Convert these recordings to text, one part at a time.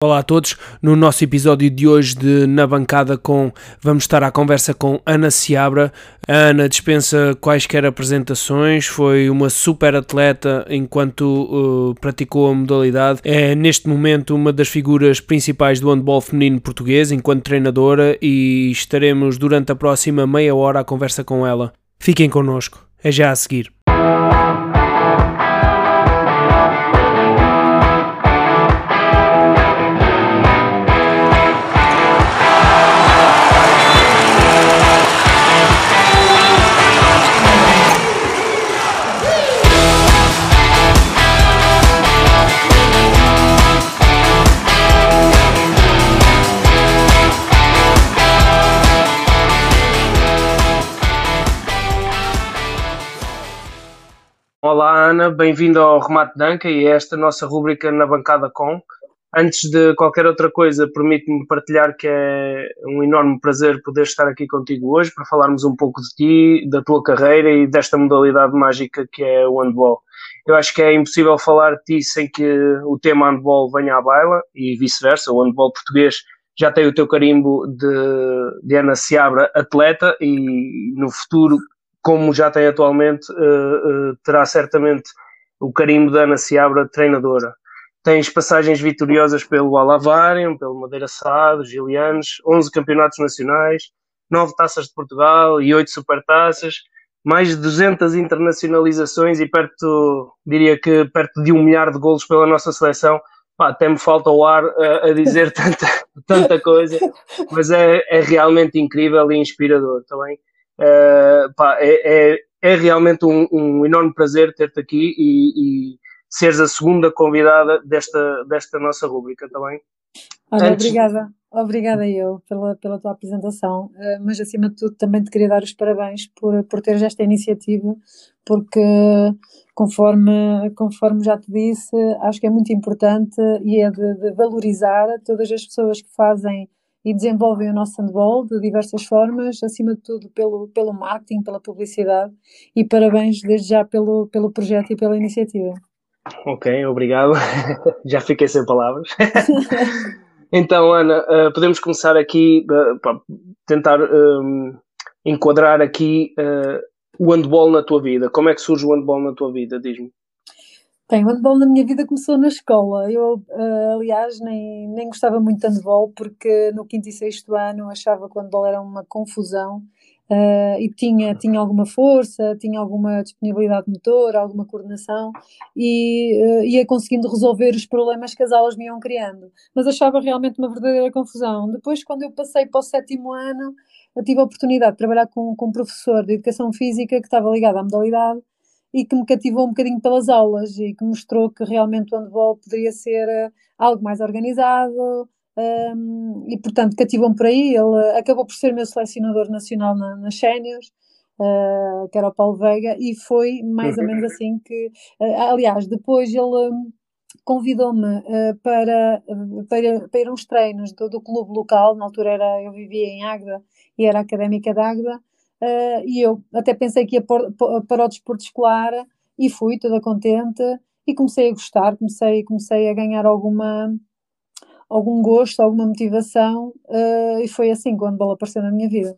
Olá a todos, no nosso episódio de hoje de Na Bancada com vamos estar à conversa com Ana Seabra. A Ana dispensa quaisquer apresentações, foi uma super atleta enquanto uh, praticou a modalidade. É neste momento uma das figuras principais do handball feminino português enquanto treinadora e estaremos durante a próxima meia hora à conversa com ela. Fiquem connosco, é já a seguir. Olá Ana, bem-vindo ao Remate Danca e a esta nossa rúbrica na bancada com. Antes de qualquer outra coisa, permite-me partilhar que é um enorme prazer poder estar aqui contigo hoje para falarmos um pouco de ti, da tua carreira e desta modalidade mágica que é o handball. Eu acho que é impossível falar de ti sem que o tema handball venha à baila e vice-versa. O handball português já tem o teu carimbo de, de Ana Seabra atleta e no futuro como já tem atualmente, uh, uh, terá certamente o carimbo da Ana Seabra, treinadora. Tens passagens vitoriosas pelo Alavarium, pelo Madeira Sado, Gilianos, 11 campeonatos nacionais, 9 taças de Portugal e 8 supertaças, mais de 200 internacionalizações e perto, diria que perto de um milhar de golos pela nossa seleção. Pá, até me falta o ar a, a dizer tanta, tanta coisa, mas é, é realmente incrível e inspirador também. Tá Uh, pá, é, é, é, realmente um, um enorme prazer ter-te aqui e, e, seres a segunda convidada desta, desta nossa rúbrica, também. Tá Olha, Antes... obrigada, obrigada eu pela, pela tua apresentação, uh, mas acima de tudo também te queria dar os parabéns por, por teres esta iniciativa, porque conforme, conforme já te disse, acho que é muito importante e é de, de valorizar todas as pessoas que fazem e desenvolvem o nosso handball de diversas formas, acima de tudo pelo, pelo marketing, pela publicidade e parabéns desde já pelo, pelo projeto e pela iniciativa. Ok, obrigado. já fiquei sem palavras. então, Ana, uh, podemos começar aqui uh, para tentar um, enquadrar aqui uh, o handball na tua vida. Como é que surge o handball na tua vida? Diz-me. Bem, o handball na minha vida começou na escola. Eu, uh, aliás, nem, nem gostava muito de handball porque no quinto e sexto ano achava que o handball era uma confusão uh, e tinha, tinha alguma força, tinha alguma disponibilidade motor, alguma coordenação e uh, ia conseguindo resolver os problemas que as aulas me iam criando. Mas achava realmente uma verdadeira confusão. Depois, quando eu passei para o sétimo ano, tive a oportunidade de trabalhar com, com um professor de educação física que estava ligado à modalidade e que me cativou um bocadinho pelas aulas e que mostrou que realmente o handball poderia ser uh, algo mais organizado um, e, portanto, cativou-me por aí. Ele acabou por ser meu selecionador nacional na, nas séniores, uh, que era o Paulo Veiga, e foi mais ou menos assim que, uh, aliás, depois ele um, convidou-me para, para, para ir a uns treinos do, do clube local, na altura era, eu vivia em Águeda e era académica de Águeda, Uh, e eu até pensei que ia por, por, para o desporto escolar e fui toda contente e comecei a gostar, comecei, comecei a ganhar alguma algum gosto, alguma motivação uh, e foi assim quando a bola apareceu na minha vida.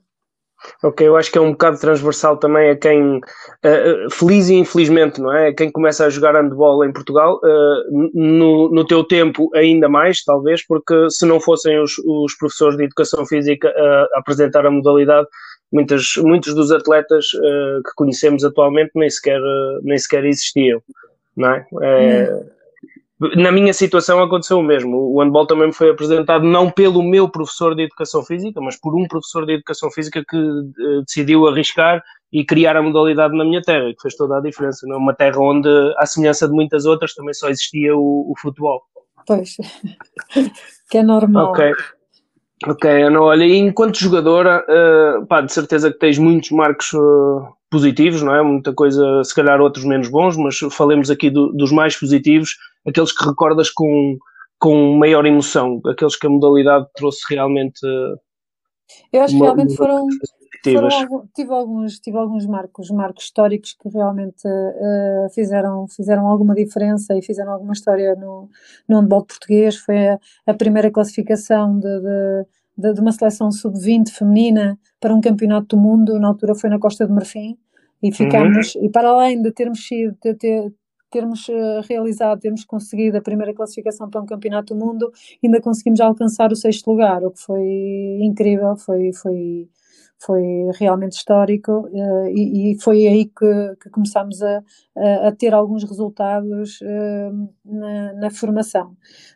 Ok, eu acho que é um bocado transversal também a quem, uh, feliz e infelizmente, não é? Quem começa a jogar handball em Portugal, uh, no, no teu tempo ainda mais, talvez, porque se não fossem os, os professores de educação física a apresentar a modalidade, muitas, muitos dos atletas uh, que conhecemos atualmente nem sequer, uh, nem sequer existiam, não é? é na minha situação aconteceu o mesmo. O handball também me foi apresentado não pelo meu professor de educação física, mas por um professor de educação física que uh, decidiu arriscar e criar a modalidade na minha terra, que fez toda a diferença. Não é uma terra onde, à semelhança de muitas outras, também só existia o, o futebol. Pois, que é normal. Ok. Ok, Ana, olha, enquanto jogadora, uh, pá, de certeza que tens muitos marcos uh, positivos, não é? Muita coisa, se calhar outros menos bons, mas falemos aqui do, dos mais positivos, aqueles que recordas com, com maior emoção, aqueles que a modalidade trouxe realmente. Uh, Eu acho que realmente foram, Foram, tive, alguns, tive alguns marcos, marcos históricos que realmente uh, fizeram, fizeram alguma diferença e fizeram alguma história no, no handball português. Foi a, a primeira classificação de, de, de, uma seleção sub-20 feminina para um campeonato do mundo, na altura foi na Costa de Marfim, e ficámos, uhum. e para além de termos sido, de ter, termos uh, realizado, termos conseguido a primeira classificação para um campeonato do mundo, ainda conseguimos alcançar o sexto lugar, o que foi incrível, foi, foi, foi realmente histórico uh, e, e, foi aí que, que começámos a, a, ter alguns resultados uh, na, na, formação.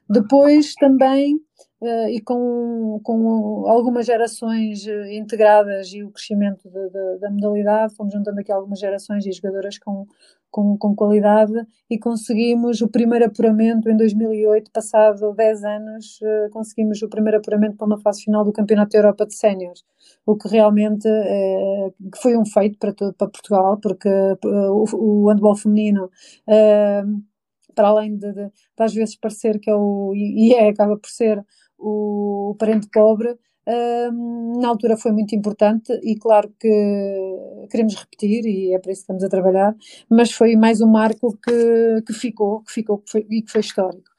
Depois também uh, e com, com algumas gerações integradas e o crescimento de, de, da modalidade, fomos juntando aqui algumas gerações e jogadoras com, com, com, qualidade e conseguimos o primeiro apuramento em 2008, passado 10 anos, uh, conseguimos o primeiro apuramento para uma fase final do Campeonato da Europa de Séniores, o que realmente uh, foi um feito para, para Portugal, porque uh, o, o handball feminino para além de, de, de, às vezes parecer que é o, e é, acaba por ser o parente pobre, na altura foi muito importante e claro que queremos repetir e é para isso que estamos a trabalhar, mas foi mais um marco que, que ficou, que ficou que foi, e que foi histórico.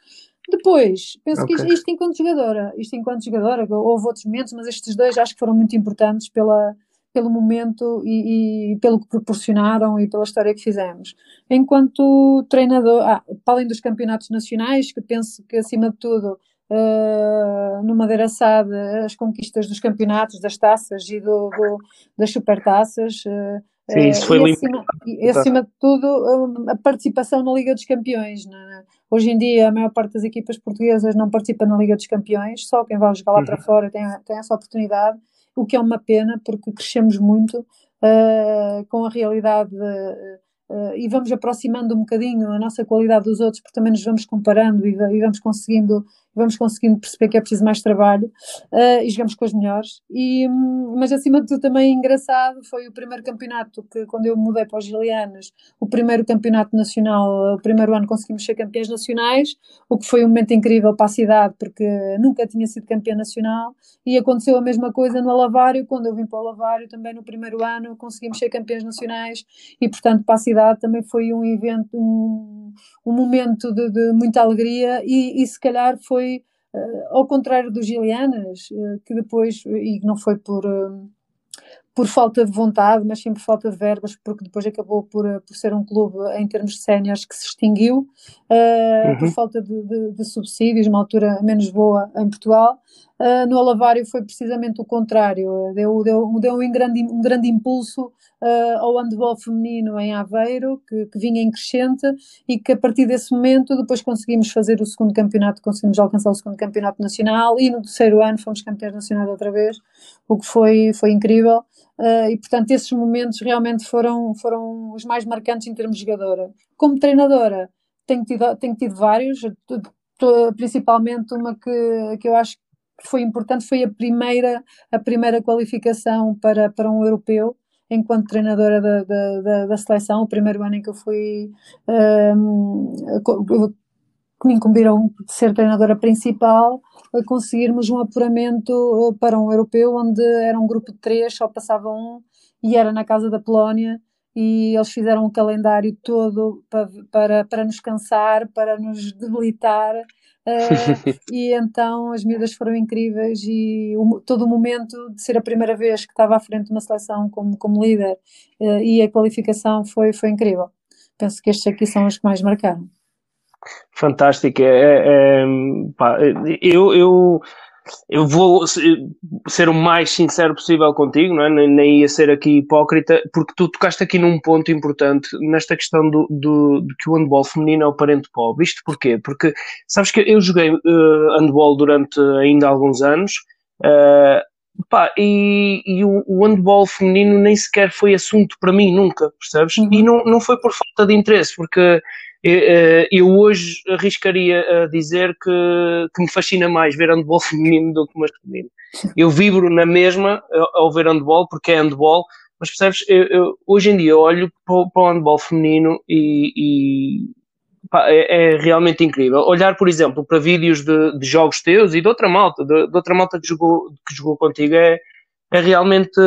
Depois, penso okay. que isto, enquanto jogadora, isto enquanto jogadora, houve outros momentos, mas estes dois acho que foram muito importantes pela, pelo momento e, e, pelo que proporcionaram e pela história que fizemos. Enquanto treinador, ah, para além dos campeonatos nacionais, que penso que acima de tudo uh, no Madeira Sade as conquistas dos campeonatos, das taças e do, do das supertaças. Uh, Sim, isso foi e acima, e acima de tudo, a participação na Liga dos Campeões. É? Hoje em dia, a maior parte das equipas portuguesas não participa na Liga dos Campeões, só quem vai jogar lá uhum. para fora tem, tem essa oportunidade, o que é uma pena, porque crescemos muito uh, com a realidade. De, Uh, e vamos aproximando um bocadinho a nossa qualidade dos outros, porque também nos vamos comparando e, e vamos conseguindo vamos conseguindo perceber que é preciso mais trabalho uh, e jogamos com os melhores. E, um, mas acima de tudo também engraçado foi o primeiro campeonato que quando eu mudei para os Gilianos, o primeiro campeonato nacional, o primeiro ano conseguimos ser campeões nacionais, o que foi um momento incrível para a cidade porque nunca tinha sido campeã nacional e aconteceu a mesma coisa no Alavário, quando eu vim para o Alavário também no primeiro ano conseguimos ser campeões nacionais e portanto para a cidade também foi um evento, um, um momento de, de muita alegria e, e se calhar foi uh, ao contrário dos Gilianas, uh, que depois, e não foi por, uh, por falta de vontade, mas sim por falta de verbas, porque depois acabou por, por ser um clube em termos de séniores que se extinguiu, uhum. por falta de, de, de, subsídios, uma altura menos boa em Portugal. No Alavário foi precisamente o contrário, deu, deu, deu um, grande, um grande impulso uh, ao handball feminino em Aveiro, que, que, vinha em crescente e que a partir desse momento depois conseguimos fazer o segundo campeonato, conseguimos alcançar o segundo campeonato nacional e no terceiro ano fomos campeões nacionais outra vez, o que foi, foi incrível. Uh, e portanto esses momentos realmente foram, foram os mais marcantes em termos de jogadora. Como treinadora, tenho tido, tenho tido vários, principalmente uma que, que eu acho foi importante, foi a primeira, a primeira qualificação para, para um europeu, enquanto treinadora da, da, da, da, seleção, o primeiro ano em que eu fui um, que me incumbiram de ser treinadora principal, conseguirmos um apuramento uh, para um europeu onde era um grupo de três, só passava um e era na casa da Polónia e eles fizeram um calendário todo para, para, para nos cansar, para nos debilitar Uh, e então as miúdas foram incríveis e o, todo o momento de ser a primeira vez que estava à frente de uma seleção como, como líder uh, e a qualificação foi, foi incrível. Penso que estes aqui são os que mais marcaram. Fantástico. É, é, é eu, eu eu vou ser o mais sincero possível contigo, não é? nem, nem ia ser aqui hipócrita, porque tu tocaste aqui num ponto importante nesta questão do, do, de que o handball feminino é o parente pobre. Isto porquê? Porque sabes que eu joguei uh, handball durante ainda alguns anos uh, pá, e, e o, o, handball feminino nem sequer foi assunto para mim, nunca, percebes? Uhum. E não, não foi por falta de interesse, porque eu hoje arriscaria a dizer que, que me fascina mais ver handball feminino do que masculino. Eu vibro na mesma ao ver handball, porque é handball, mas percebes, eu, eu, hoje em dia olho para, para o handball feminino e, e pá, é, é, realmente incrível. Olhar, por exemplo, para vídeos de, de jogos teus e de outra malta, de, de outra malta que jogou, que jogou contigo é, é realmente,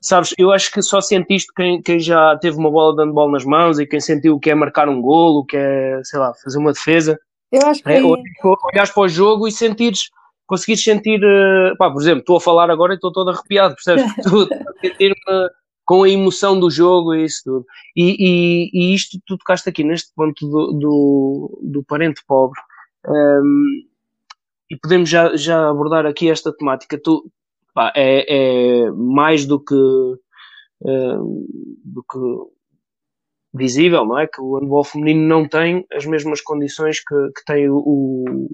sabes, eu acho que só sentiste quem, quem já teve uma bola de handball nas mãos e quem sentiu o que é marcar um golo, o que é, sei lá, fazer uma defesa. Eu acho que. É, olhares para o jogo e sentires, conseguires sentir, eh, pá, por exemplo, estou a falar agora e estou todo arrepiado, percebes? Estou a sentir-me com a emoção do jogo e isso tudo. E, e, e isto tu tocaste aqui neste ponto do, do, do parente pobre. Um, e podemos já, já abordar aqui esta temática. Tu, pá, é, é, mais do que, uh, do que visível, não é? Que o handball feminino não tem as mesmas condições que, que tem o, o,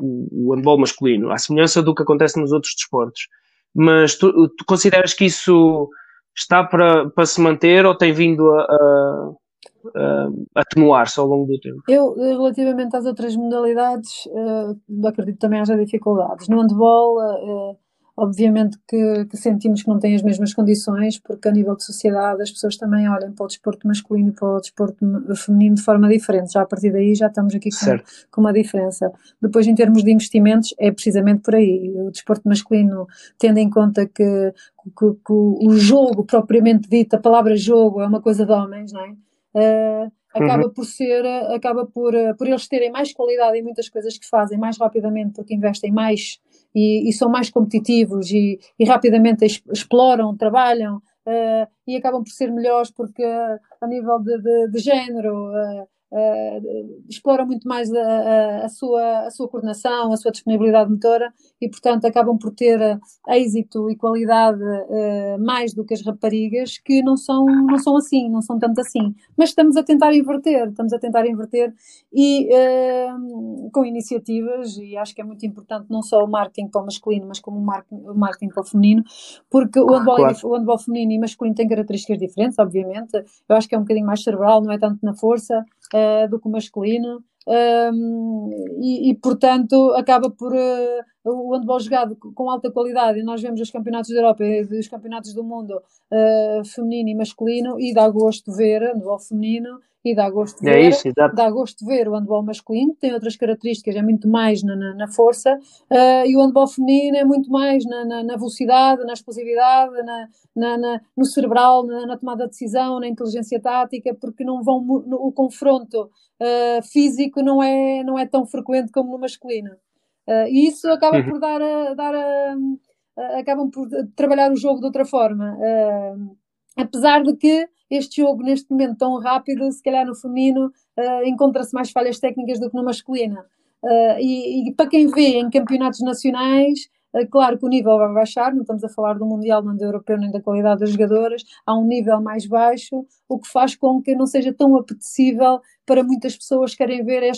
o handball masculino, à semelhança do que acontece nos outros desportos. Mas tu, tu consideras que isso está para, para se manter ou tem vindo a, a, atenuar-se ao longo do tempo? Eu, relativamente às outras modalidades, uh, acredito também haja dificuldades. No handball, uh, Obviamente que, que, sentimos que não tem as mesmas condições, porque a nível de sociedade as pessoas também olham para o desporto masculino e para o desporto feminino de forma diferente. Já a partir daí já estamos aqui com, com, uma diferença. Depois, em termos de investimentos, é precisamente por aí. O desporto masculino, tendo em conta que, que, que o jogo propriamente dito, a palavra jogo, é uma coisa de homens, não é? Uh, acaba uhum. por ser, acaba por, por eles terem mais qualidade em muitas coisas que fazem mais rapidamente porque investem mais e, e são mais competitivos e, e rapidamente exploram, trabalham uh, e acabam por ser melhores porque uh, a nível de, de, de género uh, uh, exploram muito mais a, a, sua, a sua coordenação, a sua disponibilidade motora e, portanto, acabam por ter eh, êxito e qualidade uh, mais do que as raparigas que não são, não são assim, não são tanto assim. Mas estamos a tentar inverter, estamos a tentar inverter e uh, com iniciativas, e acho que é muito importante não só o marketing para o masculino, mas como o marketing, o marketing para o feminino, porque o handball, claro. o handball feminino e masculino têm características diferentes, obviamente. Eu acho que é um bocadinho mais cerebral, não é tanto na força uh, do que o masculino. Um, e, e, portanto acaba por uh, o handball jogado com alta qualidade e nós vemos os campeonatos da Europa e os campeonatos do mundo uh, feminino e masculino e dá gosto ver handball feminino e dá gosto de é ver, isso, dá gosto de ver o handball masculino, tem outras características, é muito mais na, na, na força, uh, e o handball feminino é muito mais na, na, na velocidade, na explosividade, na, no cerebral, na, tomada de decisão, na inteligência tática, porque não vão no, o confronto uh, físico não é, não é tão frequente como no masculino. Uh, e isso acaba uhum. por dar a, dar a, a, acabam por trabalhar o jogo de outra forma. Apesar de que este jogo, neste momento tão rápido, se calhar no feminino uh, encontra-se mais falhas técnicas do que no masculino. Uh, e, e, para quem vê em campeonatos nacionais, uh, claro que o nível vai baixar, não estamos a falar do Mundial, nem do Europeu, nem da qualidade das jogadoras, há um nível mais baixo, o que faz com que não seja tão apetecível para muitas pessoas que querem ver, é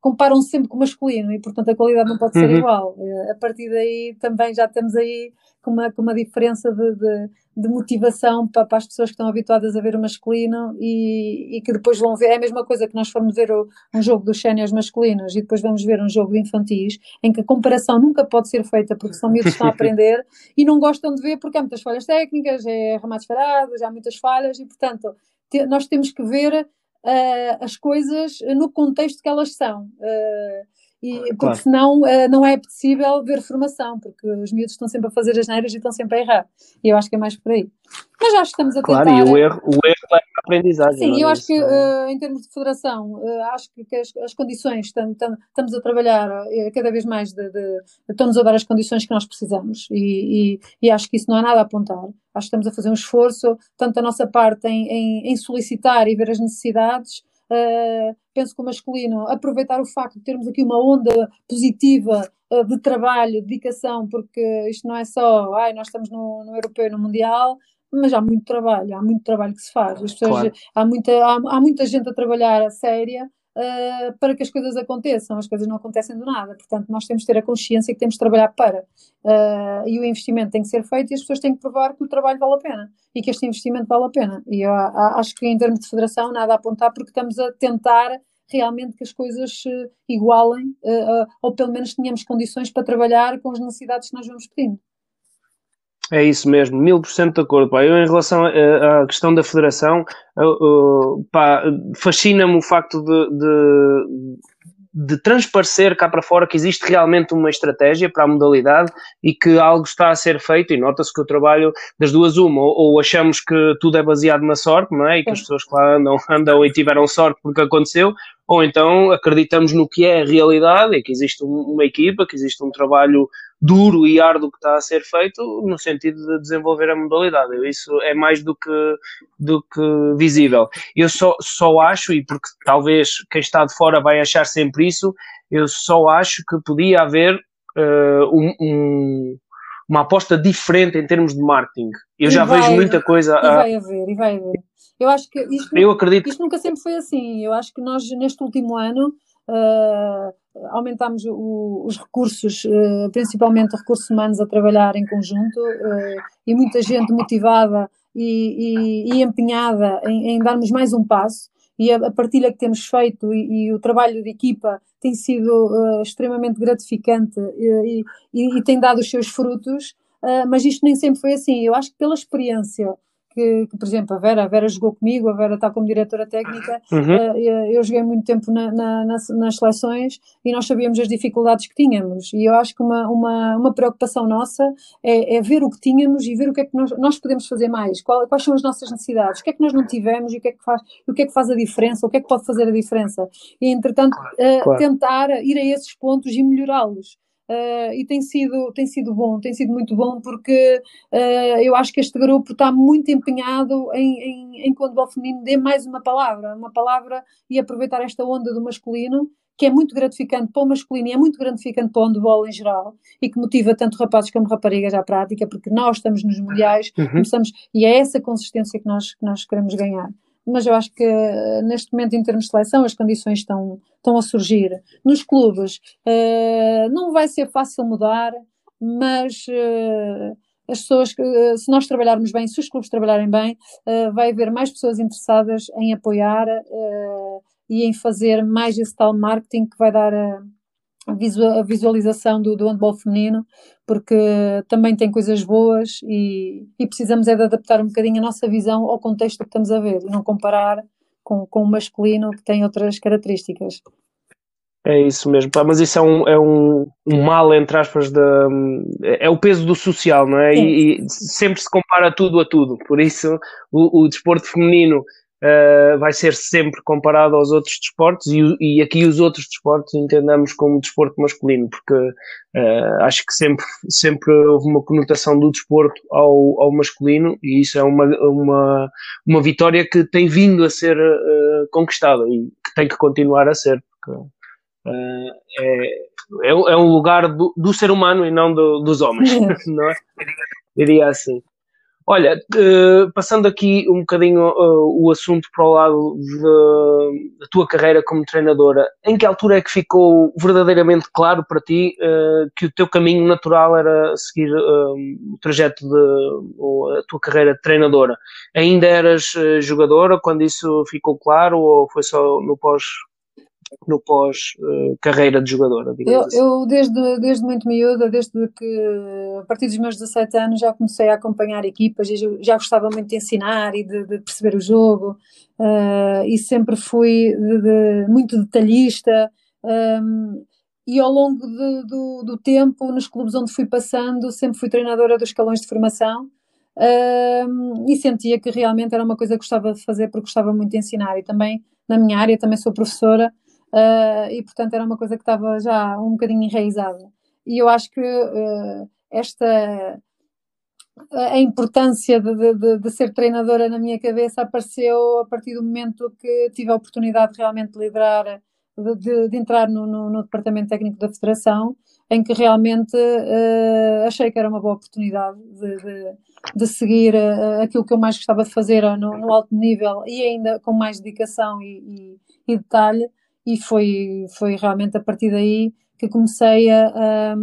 comparam -se sempre com o masculino e, portanto, a qualidade não pode ser uhum. igual. a partir daí também já estamos aí com uma, com uma diferença de, de, de motivação para, para, as pessoas que estão habituadas a ver o masculino e, e, que depois vão ver. É a mesma coisa que nós formos ver o, um jogo dos séniores masculinos e depois vamos ver um jogo de infantis, em que a comparação nunca pode ser feita porque são miúdos que estão a aprender e não gostam de ver porque há muitas falhas técnicas, é remates parados, há muitas falhas e, portanto, te, nós temos que ver uh, as coisas no contexto que elas são. Uh, e, porque claro. senão uh, não é possível ver formação, porque os miúdos estão sempre a fazer as neiras e estão sempre a errar. E eu acho que é mais por aí. Mas acho que estamos a tentar... Claro, e o erro, o erro é a aprendizagem. Sim, é? eu acho que uh, em termos de federação, uh, acho que, as, as, condições, estamos a trabalhar cada vez mais, de, de, estamos a dar as condições que nós precisamos e, e, e, acho que isso não há nada a apontar. Acho que estamos a fazer um esforço, tanto da nossa parte em, em, em solicitar e ver as necessidades, Uh, penso que o masculino, aproveitar o facto de termos aqui uma onda positiva uh, de trabalho, dedicação, porque isto não é só, ai, nós estamos no, no europeu e no mundial, mas há muito trabalho, há muito trabalho que se faz. As pessoas, claro. há, muita, há, há, muita gente a trabalhar a séria uh, para que as coisas aconteçam. As coisas não acontecem do nada. Portanto, nós temos que ter a consciência que temos de trabalhar para. Uh, e o investimento tem que ser feito e as pessoas têm que provar que o trabalho vale a pena e que este investimento vale a pena. E eu acho que em termos de federação nada a apontar porque estamos a tentar realmente que as coisas se igualem uh, ou pelo menos tenhamos condições para trabalhar com as necessidades que nós vamos pedindo. É isso mesmo, mil por cento de acordo. Pá. Eu, em relação à questão da federação, fascina-me o facto de, de, de transparecer cá para fora que existe realmente uma estratégia para a modalidade e que algo está a ser feito e nota-se que o trabalho das duas uma, ou, ou, achamos que tudo é baseado na sorte, não é? E que as pessoas que lá andam, andam e tiveram sorte porque aconteceu, ou então acreditamos no que é a realidade e que existe uma equipa, que existe um trabalho duro e árduo que está a ser feito no sentido de desenvolver a modalidade. Isso é mais do que, do que visível. Eu só, só acho, e porque talvez quem está de fora vai achar sempre isso, eu só acho que podia haver uh, um, um, uma aposta diferente em termos de marketing. Eu e já vejo muita coisa. E a... vai haver, e vai haver. Eu acho que isto, eu acredito isto nunca sempre foi assim. Eu acho que nós, neste último ano, uh, aumentámos o, os recursos, uh, principalmente recursos humanos, a trabalhar em conjunto uh, e muita gente motivada e, e, e empenhada em, em, darmos mais um passo. E a, a partilha que temos feito e, e, o trabalho de equipa tem sido extremamente gratificante e, e, tem dado os seus frutos, mas isto nem sempre foi assim. Eu acho que pela experiência que, que, por exemplo, a Vera, a Vera jogou comigo, a Vera está como diretora técnica, uhum. uh, eu joguei muito tempo na, na, nas, nas, seleções e nós sabíamos as dificuldades que tínhamos e eu acho que uma, uma, uma preocupação nossa é, é, ver o que tínhamos e ver o que é que nós, nós podemos fazer mais, Qual, quais são as nossas necessidades, o que é que nós não tivemos e o que é que faz, o que é que faz a diferença, o que é que pode fazer a diferença e entretanto uh, claro. tentar ir a esses pontos e melhorá-los. Uh, e tem sido, tem sido bom, tem sido muito bom porque uh, eu acho que este grupo está muito empenhado em, em, em quando o feminino dê mais uma palavra, uma palavra e aproveitar esta onda do masculino que é muito gratificante para o masculino e é muito gratificante para o handball em geral e que motiva tanto rapazes como raparigas à prática, porque nós estamos nos mundiais, uhum. começamos, e é essa consistência que nós, que nós queremos ganhar mas eu acho que eh, neste momento, em termos de seleção, as condições estão, estão a surgir. Nos clubes, uh, não vai ser fácil mudar, mas uh, as pessoas, uh, se nós trabalharmos bem, se os clubes trabalharem bem, vai haver mais pessoas interessadas em apoiar e em fazer mais esse tal marketing que vai dar visualização do, do handball feminino, porque também tem coisas boas e, e, precisamos é de adaptar um bocadinho a nossa visão ao contexto que estamos a ver e não comparar com, com o masculino que tem outras características. É isso mesmo, mas isso é um, é um, um mal, entre aspas, de, é o peso do social, não é? E, e, sempre se compara tudo a tudo, por isso o, o desporto feminino uh, vai ser sempre comparado aos outros desportos e, e, aqui os outros desportos entendamos como desporto masculino, porque uh, acho que sempre, sempre houve uma conotação do desporto ao, ao masculino e isso é uma, uma, uma vitória que tem vindo a ser uh, conquistada e que tem que continuar a ser, porque é, é, é, um lugar do, do ser humano e não do, dos homens, não é? Diria assim. Olha, uh, passando aqui um bocadinho uh, o assunto para o lado da tua carreira como treinadora, em que altura é que ficou verdadeiramente claro para ti uh, que o teu caminho natural era seguir o trajeto de ou a tua carreira de treinadora? Ainda eras jogadora quando isso ficou claro ou foi só no pós no pós-carreira de jogadora? Eu, assim. eu, desde, desde muito miúda, desde que a partir dos meus 17 anos já comecei a acompanhar equipas e já gostava muito de ensinar e de, de perceber o jogo uh, e sempre fui de, de, muito detalhista. Um, e ao longo do, do tempo, nos clubes onde fui passando, sempre fui treinadora dos escalões de formação. Um, e sentia que realmente era uma coisa que gostava de fazer porque gostava muito de ensinar e também na minha área também sou professora uh, e portanto era uma coisa que estava já um bocadinho enraizada. E eu acho que uh, esta a importância de, de, de, ser treinadora na minha cabeça apareceu a partir do momento que tive a oportunidade de realmente liderar, de, de entrar no, no, no, departamento técnico da Federação, em que realmente uh, achei que era uma boa oportunidade de, seguir uh, aquilo que eu mais gostava de fazer no, no alto nível e ainda com mais dedicação e, e, e detalhe, e foi, foi realmente a partir daí que comecei a, a,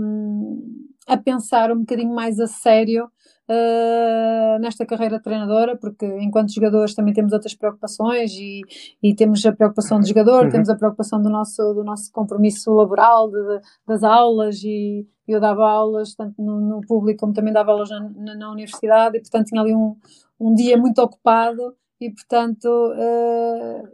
a pensar um bocadinho mais a sério uh, nesta carreira de treinadora, porque enquanto jogadores também temos outras preocupações e, e temos a preocupação do jogador, uhum. temos a preocupação do nosso, do nosso compromisso laboral, de, das aulas e eu dava aulas tanto no, no público como também dava aulas na, na, na, universidade e portanto tinha ali um, um dia muito ocupado e portanto uh,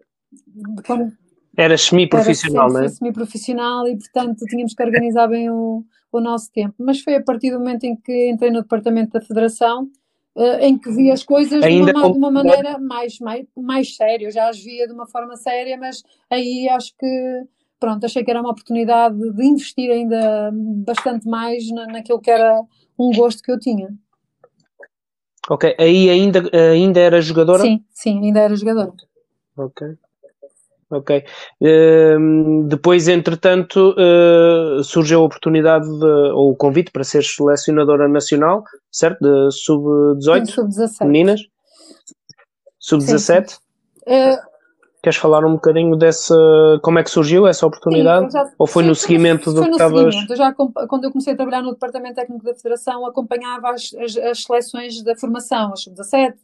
quando, Era semi-profissional, não é? semi-profissional e, portanto, tínhamos que organizar bem o, o nosso tempo. Mas foi a partir do momento em que entrei no departamento da Federação uh, em que vi as coisas de uma, de uma, maneira mais, mais, mais séria. Eu já as via de uma forma séria, mas aí acho que, pronto, achei que era uma oportunidade de investir ainda bastante mais na, naquilo que era um gosto que eu tinha. Ok, aí ainda, ainda era jogadora? Sim, sim, ainda era jogadora. Ok. Ok. Uh, depois, entretanto, uh, surgiu a oportunidade de, ou o convite para ser selecionadora nacional, certo? De sub-18? Sub-17. Meninas? Sub-17? Queres falar um bocadinho dessa. Como é que surgiu essa oportunidade? Sim, já, Ou foi sim, no seguimento foi, do que estavas. Eu já, quando eu comecei a trabalhar no Departamento Técnico da Federação, acompanhava as, as, as seleções da formação, as sub-17,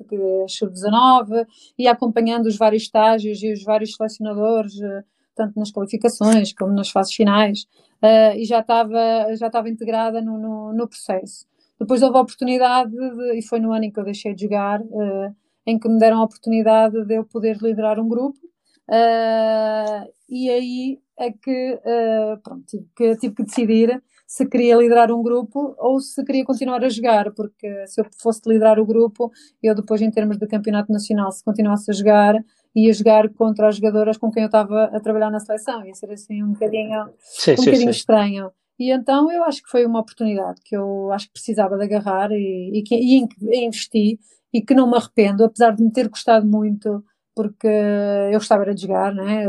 as sub-19, ia acompanhando os vários estágios e os vários selecionadores, eh, tanto nas qualificações como nas fases finais, uh, e já estava, já estava integrada no, no, no processo. Depois houve a oportunidade, de, e foi no ano em que eu deixei de jogar, uh, em que me deram a oportunidade de eu poder liderar um grupo Uh, e aí é que, uh, pronto, tive que, tive que decidir se queria liderar um grupo ou se queria continuar a jogar, porque se eu fosse liderar o grupo, eu depois, em termos de campeonato nacional, se continuasse a jogar, ia jogar contra as jogadoras com quem eu estava a trabalhar na seleção, ia ser assim um bocadinho, sim, um sim, bocadinho sim. estranho. E então eu acho que foi uma oportunidade que eu acho que precisava de agarrar e, e, que, e, investi e que não me arrependo, apesar de me ter gostado muito porque eu gostava de jogar, né?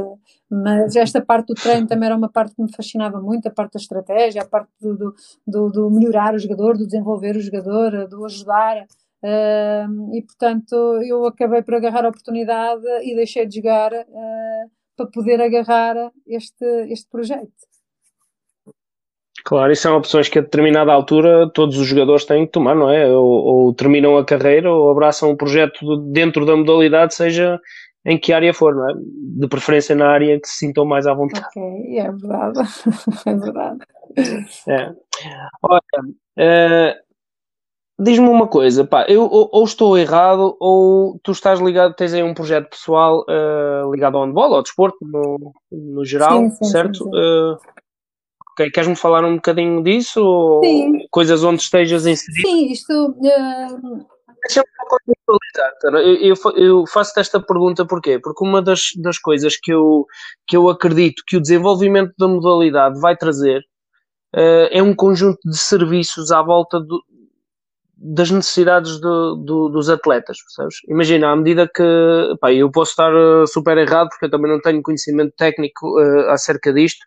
mas esta parte do treino também era uma parte que me fascinava muito, a parte da estratégia, a parte do, do, do melhorar o jogador, do desenvolver o jogador, do ajudar. Uh, e portanto eu acabei por agarrar a oportunidade e deixei de jogar uh, para poder agarrar este, este projeto. Claro, isso são opções que a determinada altura todos os jogadores têm que tomar, não é? Ou, ou terminam a carreira ou abraçam um projeto dentro da modalidade, seja em que área for, não é? De preferência na área que se sintam mais à vontade. Ok, é verdade. é verdade. É. Olha, uh, diz-me uma coisa, pá, eu ou, ou, estou errado ou tu estás ligado, tens aí um projeto pessoal uh, ligado ao handball, ao desporto no, no geral, sim, sim, certo? Sim, uh, Ok, queres-me falar um bocadinho disso? Ou Sim. coisas onde estejas inserido? Sim, isto. Uh... Deixa-me contextualizar, eu, eu, eu faço esta pergunta porquê? Porque uma das, das coisas que eu, que eu acredito que o desenvolvimento da modalidade vai trazer uh, é um conjunto de serviços à volta do, das necessidades do, do, dos atletas, percebes? Imagina, à medida que pá, eu posso estar uh, super errado porque eu também não tenho conhecimento técnico uh, acerca disto,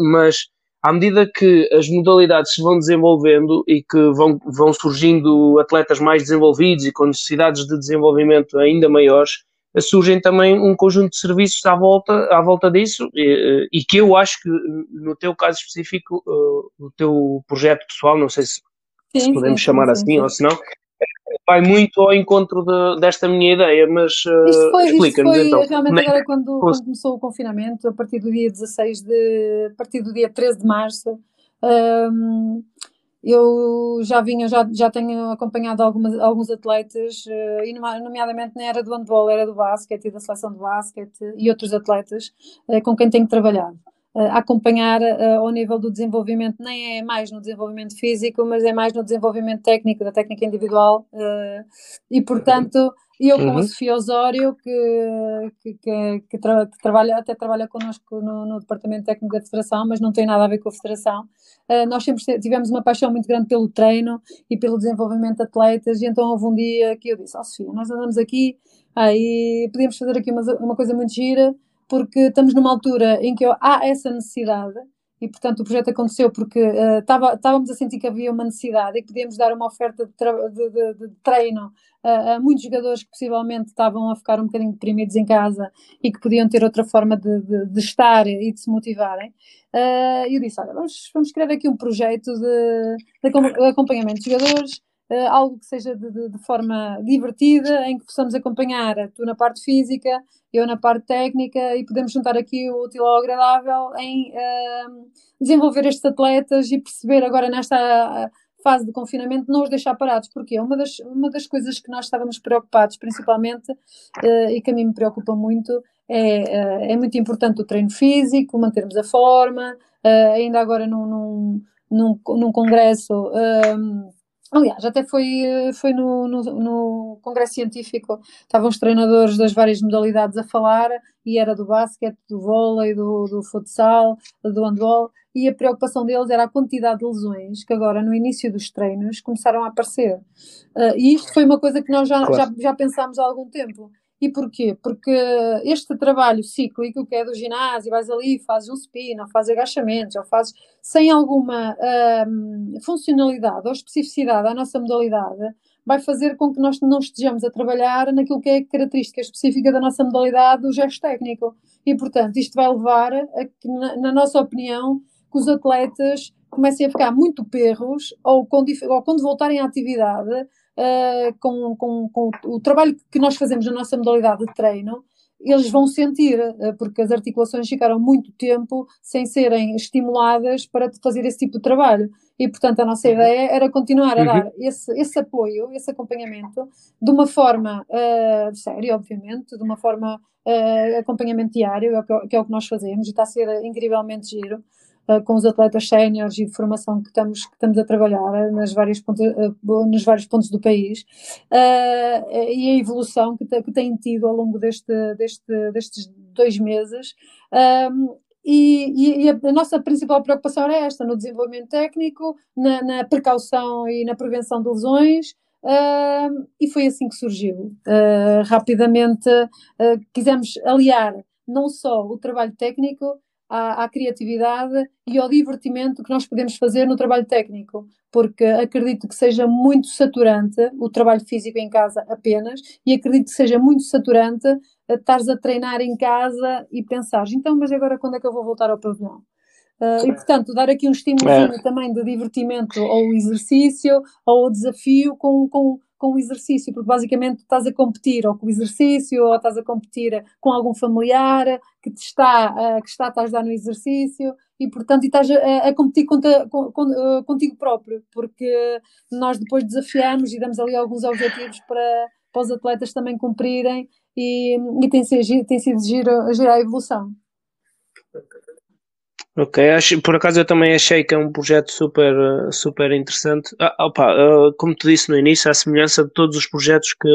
mas à medida que as modalidades se vão desenvolvendo e que vão, vão surgindo atletas mais desenvolvidos e com necessidades de desenvolvimento ainda maiores, surgem também um conjunto de serviços à volta, à volta disso e, e que eu acho que no teu caso específico, uh, o teu projeto pessoal, não sei se, sim, se podemos sim, chamar sim, assim ou se não, vai muito ao encontro de, desta minha ideia, mas uh, explica-nos então. Realmente agora quando, quando, começou o confinamento, a partir do dia 16 de, a partir do dia 13 de março, um, eu já vinha, já, já tenho acompanhado algumas, alguns atletas, uh, e nomeadamente nem era do handball, era do basquete e da seleção de basquete e outros atletas uh, com quem tenho trabalhado a acompanhar uh, ao nível do desenvolvimento, nem é mais no desenvolvimento físico, mas é mais no desenvolvimento técnico, da técnica individual. Uh, e, portanto, eu com uhum. a Sofia Osório, que, que, que, que, tra que, trabalha, até trabalha connosco no, no, Departamento Técnico da Federação, mas não tem nada a ver com a Federação, uh, nós sempre tivemos uma paixão muito grande pelo treino e pelo desenvolvimento de atletas, e então houve um dia que eu disse, ó oh, Sofia, nós andamos aqui, aí podíamos fazer aqui uma, uma coisa muito gira, porque estamos numa altura em que há essa necessidade e, portanto, o projeto aconteceu porque uh, estávamos a sentir que havia uma necessidade e que podíamos dar uma oferta de, de, de, de treino a, a muitos jogadores que possivelmente estavam a ficar um bocadinho deprimidos em casa e que podiam ter outra forma de, estar e de se motivarem. Uh, e eu disse: olha, vamos, vamos criar aqui um projeto de, acompanhamento de jogadores uh, algo que seja de, de, de, forma divertida, em que possamos acompanhar tu na parte física, eu na parte técnica e podemos juntar aqui o útil ao agradável em uh, desenvolver estes atletas e perceber agora nesta fase de confinamento não os deixar parados, porque uma das, uma das coisas que nós estávamos preocupados, principalmente, uh, e que a mim me preocupa muito, é, é muito importante o treino físico, mantermos a forma, ainda agora num, num, num, num congresso Aliás, até foi, foi no, no, no, Congresso Científico, estavam os treinadores das várias modalidades a falar, e era do basquete, do vôlei, do, do futsal, do handball, e a preocupação deles era a quantidade de lesões que agora, no início dos treinos, começaram a aparecer. Uh, e isto foi uma coisa que nós já, claro. já, já pensámos há algum tempo. E porquê? Porque este trabalho cíclico, que é do ginásio, vais ali, fazes um spin, ou fazes agachamentos, ou fazes sem alguma um, funcionalidade ou especificidade à nossa modalidade, vai fazer com que nós não estejamos a trabalhar naquilo que é característica específica da nossa modalidade, o gesto técnico. E, portanto, isto vai levar a que, na, na nossa opinião, que os atletas comecem a ficar muito perros ou, com, ou quando voltarem à atividade uh, com, com, com, o trabalho que nós fazemos na nossa modalidade de treino, eles vão sentir, uh, porque as articulações ficaram muito tempo sem serem estimuladas para fazer esse tipo de trabalho. E, portanto, a nossa uhum. ideia era continuar a uhum. dar esse, esse apoio, esse acompanhamento, de uma forma uh, séria, obviamente, de uma forma uh, acompanhamento diário, que é o que nós fazemos, e está a ser incrivelmente giro com os atletas séniores e formação que estamos, que estamos a trabalhar uh, nas várias pontos, uh, nos vários pontos do país e a evolução que, que tem tido ao longo deste, deste, destes dois meses. E, e, a nossa principal preocupação era esta, no desenvolvimento técnico, na, na precaução e na prevenção de lesões, uh, e foi assim que surgiu. Uh, rapidamente uh, quisemos aliar não só o trabalho técnico, à, à, criatividade e ao divertimento que nós podemos fazer no trabalho técnico, porque acredito que seja muito saturante o trabalho físico em casa apenas, e acredito que seja muito saturante estares a treinar em casa e pensares, então, mas agora quando é que eu vou voltar ao pavilhão? Uh, e portanto, dar aqui um estímulo é. também de divertimento ao exercício, ao desafio com, com, com o exercício, porque basicamente estás a competir ou com o exercício, ou estás a competir com algum familiar que te está, uh, que está a ajudar no exercício e, portanto, estás a, a competir contra, com, com, uh, contigo próprio, porque nós depois desafiamos e damos ali alguns objetivos para, para os atletas também cumprirem e, e tem, sido, tem sido giro, giro a evolução. Ok, acho, por acaso eu também achei que é um projeto super, super interessante. Ah, opa, ah, como te disse no início, a semelhança de todos os projetos que,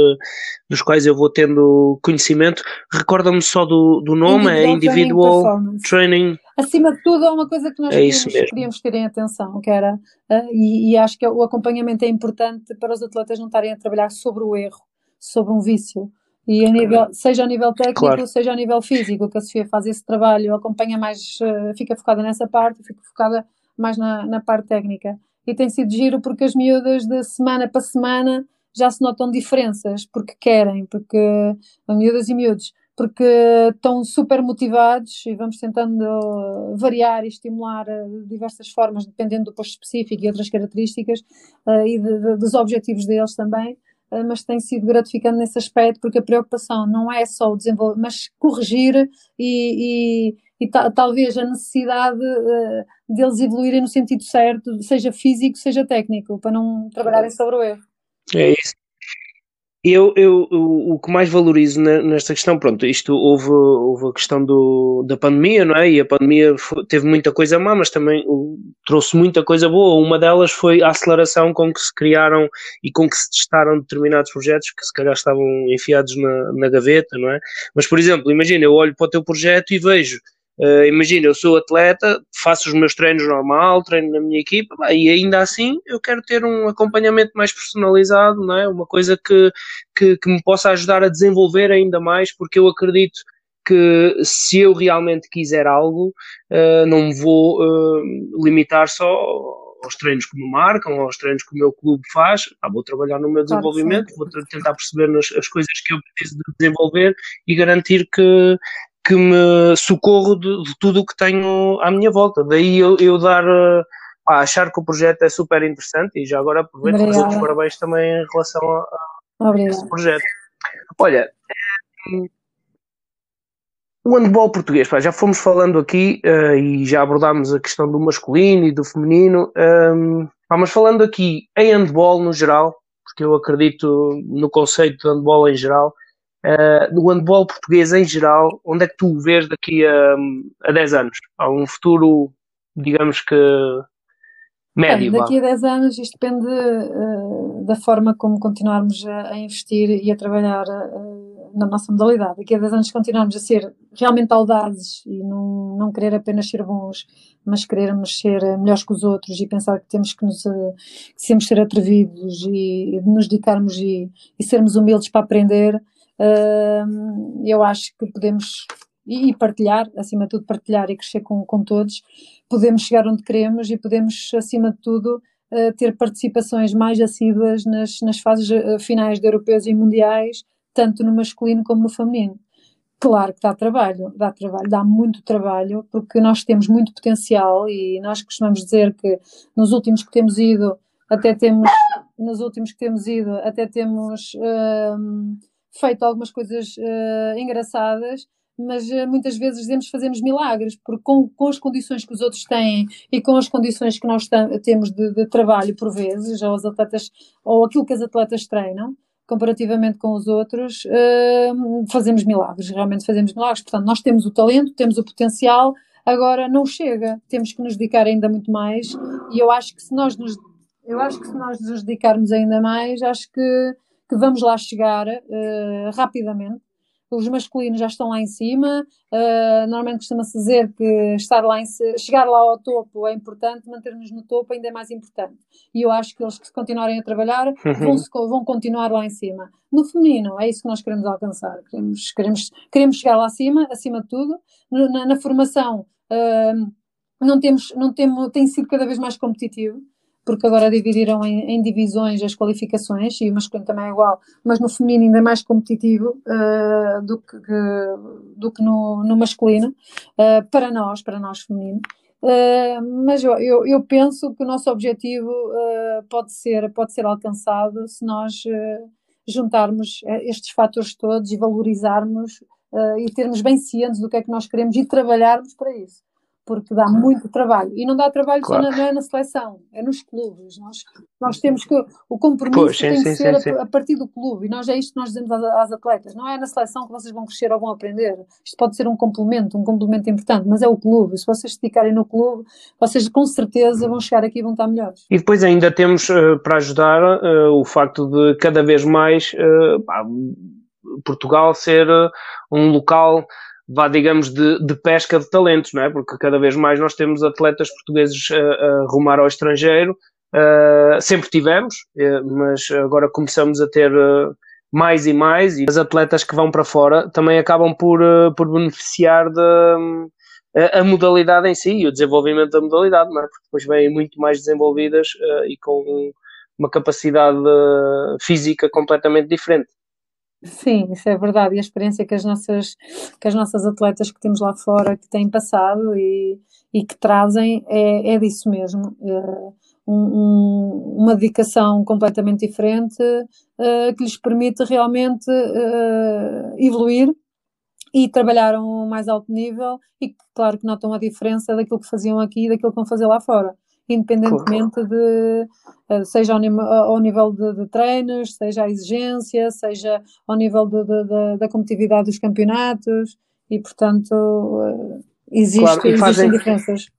dos quais eu vou tendo conhecimento, recorda-me só do, do nome, é Individual, é Individual Training, Acima de tudo, é uma coisa que nós é queríamos, queríamos ter em atenção, que era, uh, e, e acho que o acompanhamento é importante para os atletas não estarem a trabalhar sobre o erro, sobre um vício. E a nível, seja a nível técnico, claro. seja a nível físico, que a Sofia faz esse trabalho, acompanha mais, uh, fica focada nessa parte, fica focada mais na, na parte técnica. E tem sido giro porque as miúdas de semana para semana já se notam diferenças, porque querem, porque miúdas e miúdos, porque estão super motivados e vamos tentando variar e estimular eh, de diversas formas, dependendo do posto específico e outras características uh, e de, de, dos objetivos deles também. Eh, mas tem sido gratificante nesse aspecto, porque a preocupação não é só o desenvolver, mas corrigir e, e, e ta, talvez a necessidade uh, deles evoluírem no sentido certo, seja físico, seja técnico, para não trabalharem sobre o erro. É isso. Eu, eu, o, o que mais valorizo nesta questão, pronto, isto houve, houve a questão do, da pandemia, não é? E a pandemia foi, teve muita coisa má, mas também trouxe muita coisa boa. Uma delas foi a aceleração com que se criaram e com que se testaram determinados projetos que se calhar estavam enfiados na, na gaveta, não é? Mas, por exemplo, imagina, eu olho para o teu projeto e vejo Uh, imagina, eu sou atleta, faço os meus treinos normal, treino na minha equipa, e ainda assim eu quero ter um acompanhamento mais personalizado, não é? uma coisa que, que, que me possa ajudar a desenvolver ainda mais, porque eu acredito que se eu realmente quiser algo, uh, não me vou uh, limitar só aos treinos que me marcam, aos treinos que o meu clube faz, ah, vou trabalhar no meu desenvolvimento, vou tentar perceber nas, as coisas que eu preciso de desenvolver e garantir que, que me socorro de, de tudo o que tenho à minha volta. Daí eu, eu dar, uh, achar que o projeto é super interessante e já agora aproveito para dar os parabéns também em relação a, a esse projeto. Olha, o handball português, pá, já fomos falando aqui uh, e já abordámos a questão do masculino e do feminino, um, ehm, pá, mas falando aqui em handball no geral, porque eu acredito no conceito de handball em geral, uh, do handball português em geral, onde é que tu o vês daqui a, a 10 anos? Há um futuro, digamos que médio. Bem, daqui a 10 anos isto depende uh, da forma como continuarmos a, a, investir e a trabalhar uh, na nossa modalidade. Daqui a 10 anos continuarmos a ser realmente audazes e não, não querer apenas ser bons, mas querermos ser melhores que os outros e pensar que temos que nos uh, que temos ser atrevidos e, e nos dedicarmos e, e, sermos humildes para aprender, eu acho que podemos e partilhar, acima de tudo partilhar e crescer com, com todos, podemos chegar onde queremos e podemos, acima de tudo, uh, ter participações mais assíduas nas, nas fases uh, finais de europeus e mundiais, tanto no masculino como no feminino. Claro que dá trabalho, dá trabalho, dá muito trabalho, porque nós temos muito potencial e nós costumamos dizer que nos últimos que temos ido, até temos, nos últimos que temos ido, até temos uh, feito algumas coisas engraçadas, mas eh, muitas vezes dizemos fazemos milagres, porque com, com as condições que os outros têm e com as condições que nós temos de, de, trabalho, por vezes, ou, atletas, ou aquilo que as atletas treinam, comparativamente com os outros, uh, fazemos milagres, realmente fazemos milagres. Portanto, nós temos o talento, temos o potencial, agora não chega, temos que nos dedicar ainda muito mais, e eu acho que se nós nos, eu acho que se nós nos dedicarmos ainda mais, acho que, que vamos lá chegar uh, rapidamente os masculinos já estão lá em cima. Uh, normalmente costuma-se dizer que estar lá em, chegar lá ao topo é importante, manter-nos no topo ainda é mais importante. E eu acho que eles que continuarem a trabalhar uhum. vão, vão continuar lá em cima. No feminino, é isso que nós queremos alcançar. Queremos, queremos, queremos chegar lá acima, acima de tudo. Na, na formação, uh, não temos, não temos, tem sido cada vez mais competitivo porque agora dividiram em, em, divisões as qualificações e o masculino também é igual, mas no feminino ainda é mais competitivo uh, do que, do que no, no masculino, uh, para nós, para nós feminino. Uh, mas eu, eu, eu, penso que o nosso objetivo pode, ser, pode ser alcançado se nós juntarmos estes fatores todos e valorizarmos e termos bem cientes do que é que nós queremos e trabalharmos para isso porque dá muito trabalho. E não dá trabalho claro. só na, é na seleção, é nos clubes. Nós, nós temos que. O compromisso pois, tem sim, que sim, ser sim, a, a, partir do clube. E nós é isto que nós dizemos às, às, atletas. Não é na seleção que vocês vão crescer ou vão aprender. Isto pode ser um complemento, um complemento importante, mas é o clube. Se vocês se dedicarem no clube, vocês com certeza vão chegar aqui e vão estar melhores. E depois ainda temos uh, para ajudar uh, o facto de cada vez mais uh, Portugal ser um local vá, digamos, de, de, pesca de talentos, não é? Porque cada vez mais nós temos atletas portugueses a, a rumar ao estrangeiro, uh, sempre tivemos, uh, mas agora começamos a ter uh, mais e mais, e as atletas que vão para fora também acabam por, por beneficiar da a, a, modalidade em si e o desenvolvimento da modalidade, não é? Porque depois vêm muito mais desenvolvidas e com uma capacidade física completamente diferente. Sim, isso é verdade. E a experiência que as nossas, que as nossas atletas que temos lá fora que têm passado e, e que trazem é, é disso mesmo. É um, um, uma dedicação completamente diferente uh, que lhes permite realmente uh, evoluir e trabalhar a um mais alto nível e claro, que notam a diferença daquilo que faziam aqui e daquilo que vão fazer lá fora independentemente de eh, seja ao, ao nível de, de, treinos, seja a exigência, seja ao nível de, de, da competitividade dos campeonatos e portanto eh, existe, claro, e fazem, existem diferenças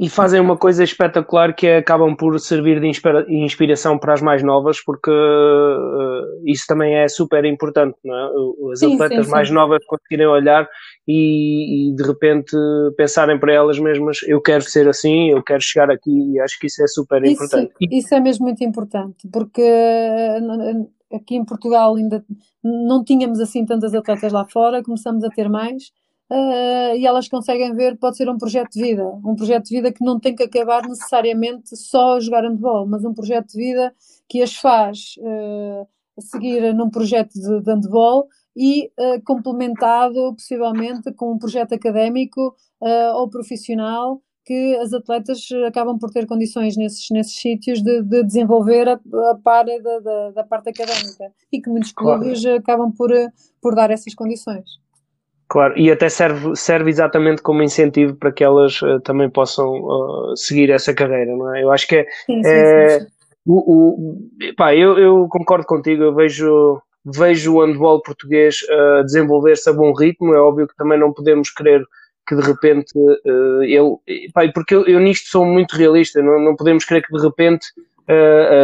e fazem uma coisa espetacular que é, acabam por servir de inspiração para as mais novas, porque uh, isso também é super importante, não é? As sim, atletas sim, mais sim. novas conseguirem olhar e, e, de repente pensarem para elas mesmas: eu quero ser assim, eu quero chegar aqui, e acho que isso é super isso, importante. Isso é mesmo muito importante, porque uh, aqui em Portugal ainda não tínhamos assim tantas atletas lá fora, começamos a ter mais uh, e elas conseguem ver que pode ser um projeto de vida, um projeto de vida que não tem que acabar necessariamente só a jogar handball, mas um projeto de vida que as faz uh, seguir num projeto de, de handball e uh, complementado possivelmente com um projeto académico ou profissional que as atletas acabam por ter condições nesses, nesses sítios de, de desenvolver a, a par da, da, da, parte académica e que muitos clubes claro. acabam por, por dar essas condições. Claro, e até serve, serve exatamente como incentivo para que elas uh, também possam uh, seguir essa carreira, não é? Eu acho que é. Sim, sim, é sim, o, o, pá, eu, eu concordo contigo, eu vejo vejo o handball português a desenvolver-se a bom ritmo. É óbvio que também não podemos querer que de repente uh, ele. Pá, porque eu, eu, nisto sou muito realista, não, não podemos querer que de repente uh,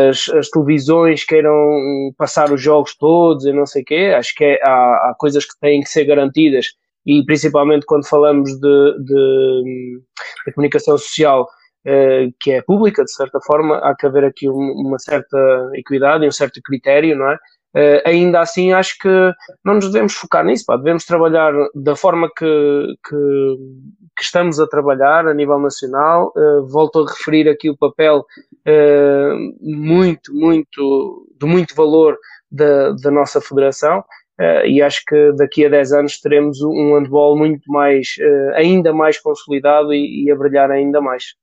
as, as, televisões queiram passar os jogos todos e não sei o quê. Acho que é, há, há, coisas que têm que ser garantidas e principalmente quando falamos de, de, de comunicação social uh, que é pública, de certa forma, há que haver aqui um, uma certa equidade e um certo critério, não é? Uh, ainda assim, acho que não nos devemos focar nisso, pá. devemos trabalhar da forma que, que, que, estamos a trabalhar a nível nacional. Uh, volto a referir aqui o papel uh, muito, muito, de muito valor da, da nossa federação. e acho que daqui a 10 anos teremos um handball muito mais, ainda mais consolidado e, e a brilhar ainda mais.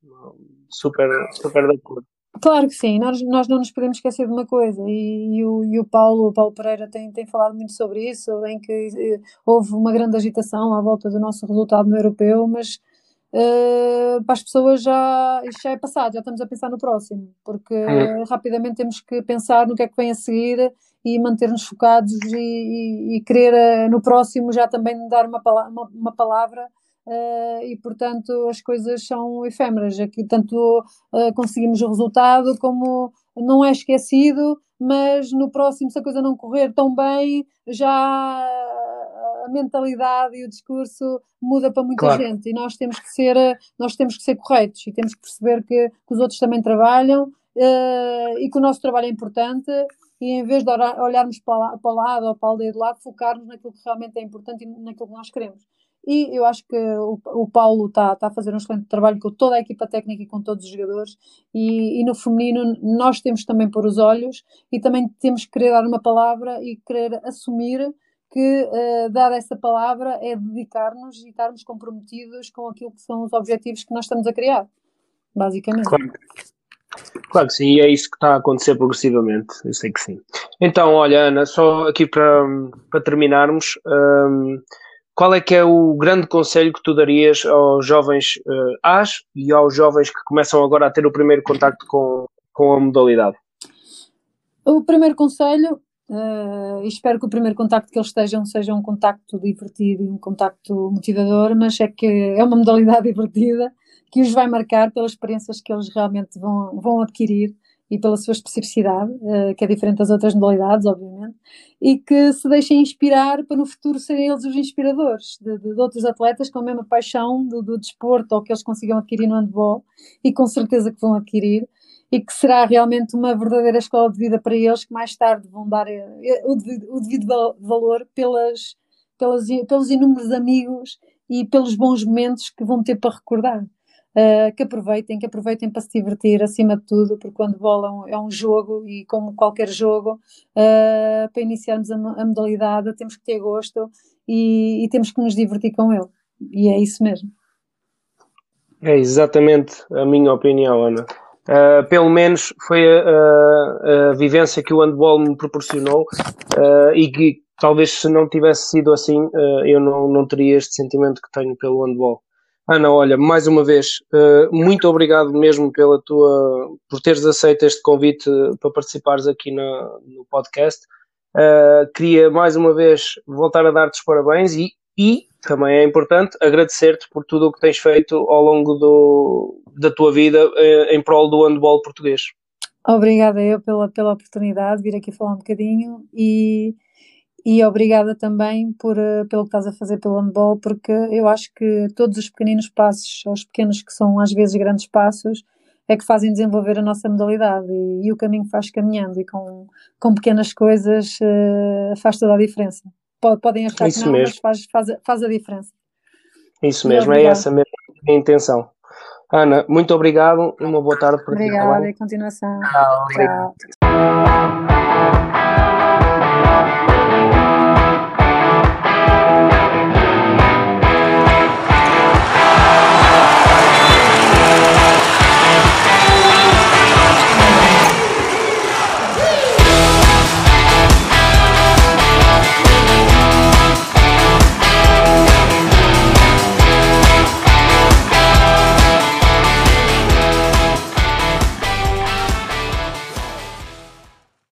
Super, super de acordo. Claro que sim, nós, nós não nos podemos esquecer de uma coisa, e, e, o, e o Paulo, o Paulo Pereira tem, tem falado muito sobre isso, em que eh, houve uma grande agitação à volta do nosso resultado no europeu, mas uh, para as pessoas já, isto já é passado, já estamos a pensar no próximo, porque é. rapidamente temos que pensar no que é que vem a seguir e manter-nos focados e, e, querer uh, no próximo já também dar uma, uma, uma palavra Uh, e portanto as coisas são efêmeras. Aqui tanto uh, conseguimos o resultado como não é esquecido, mas no próximo, se a coisa não correr tão bem, já a mentalidade e o discurso muda para muita claro. gente e nós temos que ser nós temos que ser corretos e temos que perceber que, que os outros também trabalham uh, e que o nosso trabalho é importante e em vez de olharmos para, para o lado ou para a aldeia de lado, focarmos naquilo que realmente é importante e naquilo que nós queremos e eu acho que o, o Paulo está tá a fazer um excelente trabalho com toda a equipa técnica e com todos os jogadores e, e no feminino nós temos também pôr os olhos e também temos que querer dar uma palavra e querer assumir que uh, dar essa palavra é dedicar-nos e estarmos comprometidos com aquilo que são os objetivos que nós estamos a criar, basicamente. Claro. Claro que sim, e é isso que está a acontecer progressivamente, eu sei que sim. Então, olha, Ana, só aqui para, para terminarmos, um, qual é que é o grande conselho que tu darias aos jovens uh, AS e aos jovens que começam agora a ter o primeiro contacto com, com a modalidade? O primeiro conselho, uh, espero que o primeiro contacto que eles estejam seja um contacto divertido e um contacto motivador, mas é que é uma modalidade divertida que os vai marcar pelas experiências que eles realmente vão, vão adquirir e pela sua especificidade, uh, que é diferente das outras modalidades, obviamente, e que se deixem inspirar para no futuro serem eles os inspiradores de, de, de outros atletas com a mesma paixão do, do, desporto ou que eles consigam adquirir no handball e com certeza que vão adquirir e que será realmente uma verdadeira escola de vida para eles que mais tarde vão dar eh, o devido, o devido valor pelas, pelas, pelos inúmeros amigos e pelos bons momentos que vão ter para recordar uh, que aproveitem, que aproveitem para se divertir acima de tudo, porque quando bolam é um jogo e como qualquer jogo, uh, para iniciarmos a, a, modalidade temos que ter gosto e, e temos que nos divertir com ele. E é isso mesmo. É exatamente a minha opinião, Ana. Uh, pelo menos foi a, a, a, vivência que o handball me proporcionou uh, e que talvez se não tivesse sido assim uh, eu não, não teria este sentimento que tenho pelo handball. Ana, olha, mais uma vez, uh, muito obrigado mesmo pela tua, por teres aceito este convite para participares aqui no podcast. Uh, queria mais uma vez voltar a dar-te os parabéns e, e também é importante agradecer-te por tudo o que tens feito ao longo do, da tua vida em prol do handball português. Obrigada eu pela, pela oportunidade de vir aqui falar um bocadinho e e obrigada também por, uh, pelo que estás a fazer pelo handball, porque eu acho que todos os pequeninos passos, os pequenos que são às vezes grandes passos, é que fazem desenvolver a nossa modalidade e, e o caminho faz caminhando e com, com pequenas coisas uh, faz toda a diferença. Podem achar Isso que não, mesmo. mas faz, faz, faz a diferença. Isso mesmo, é essa mesmo a intenção. Ana, muito obrigado e uma boa tarde para ti. Obrigada e continuação. Tchau. Tchau.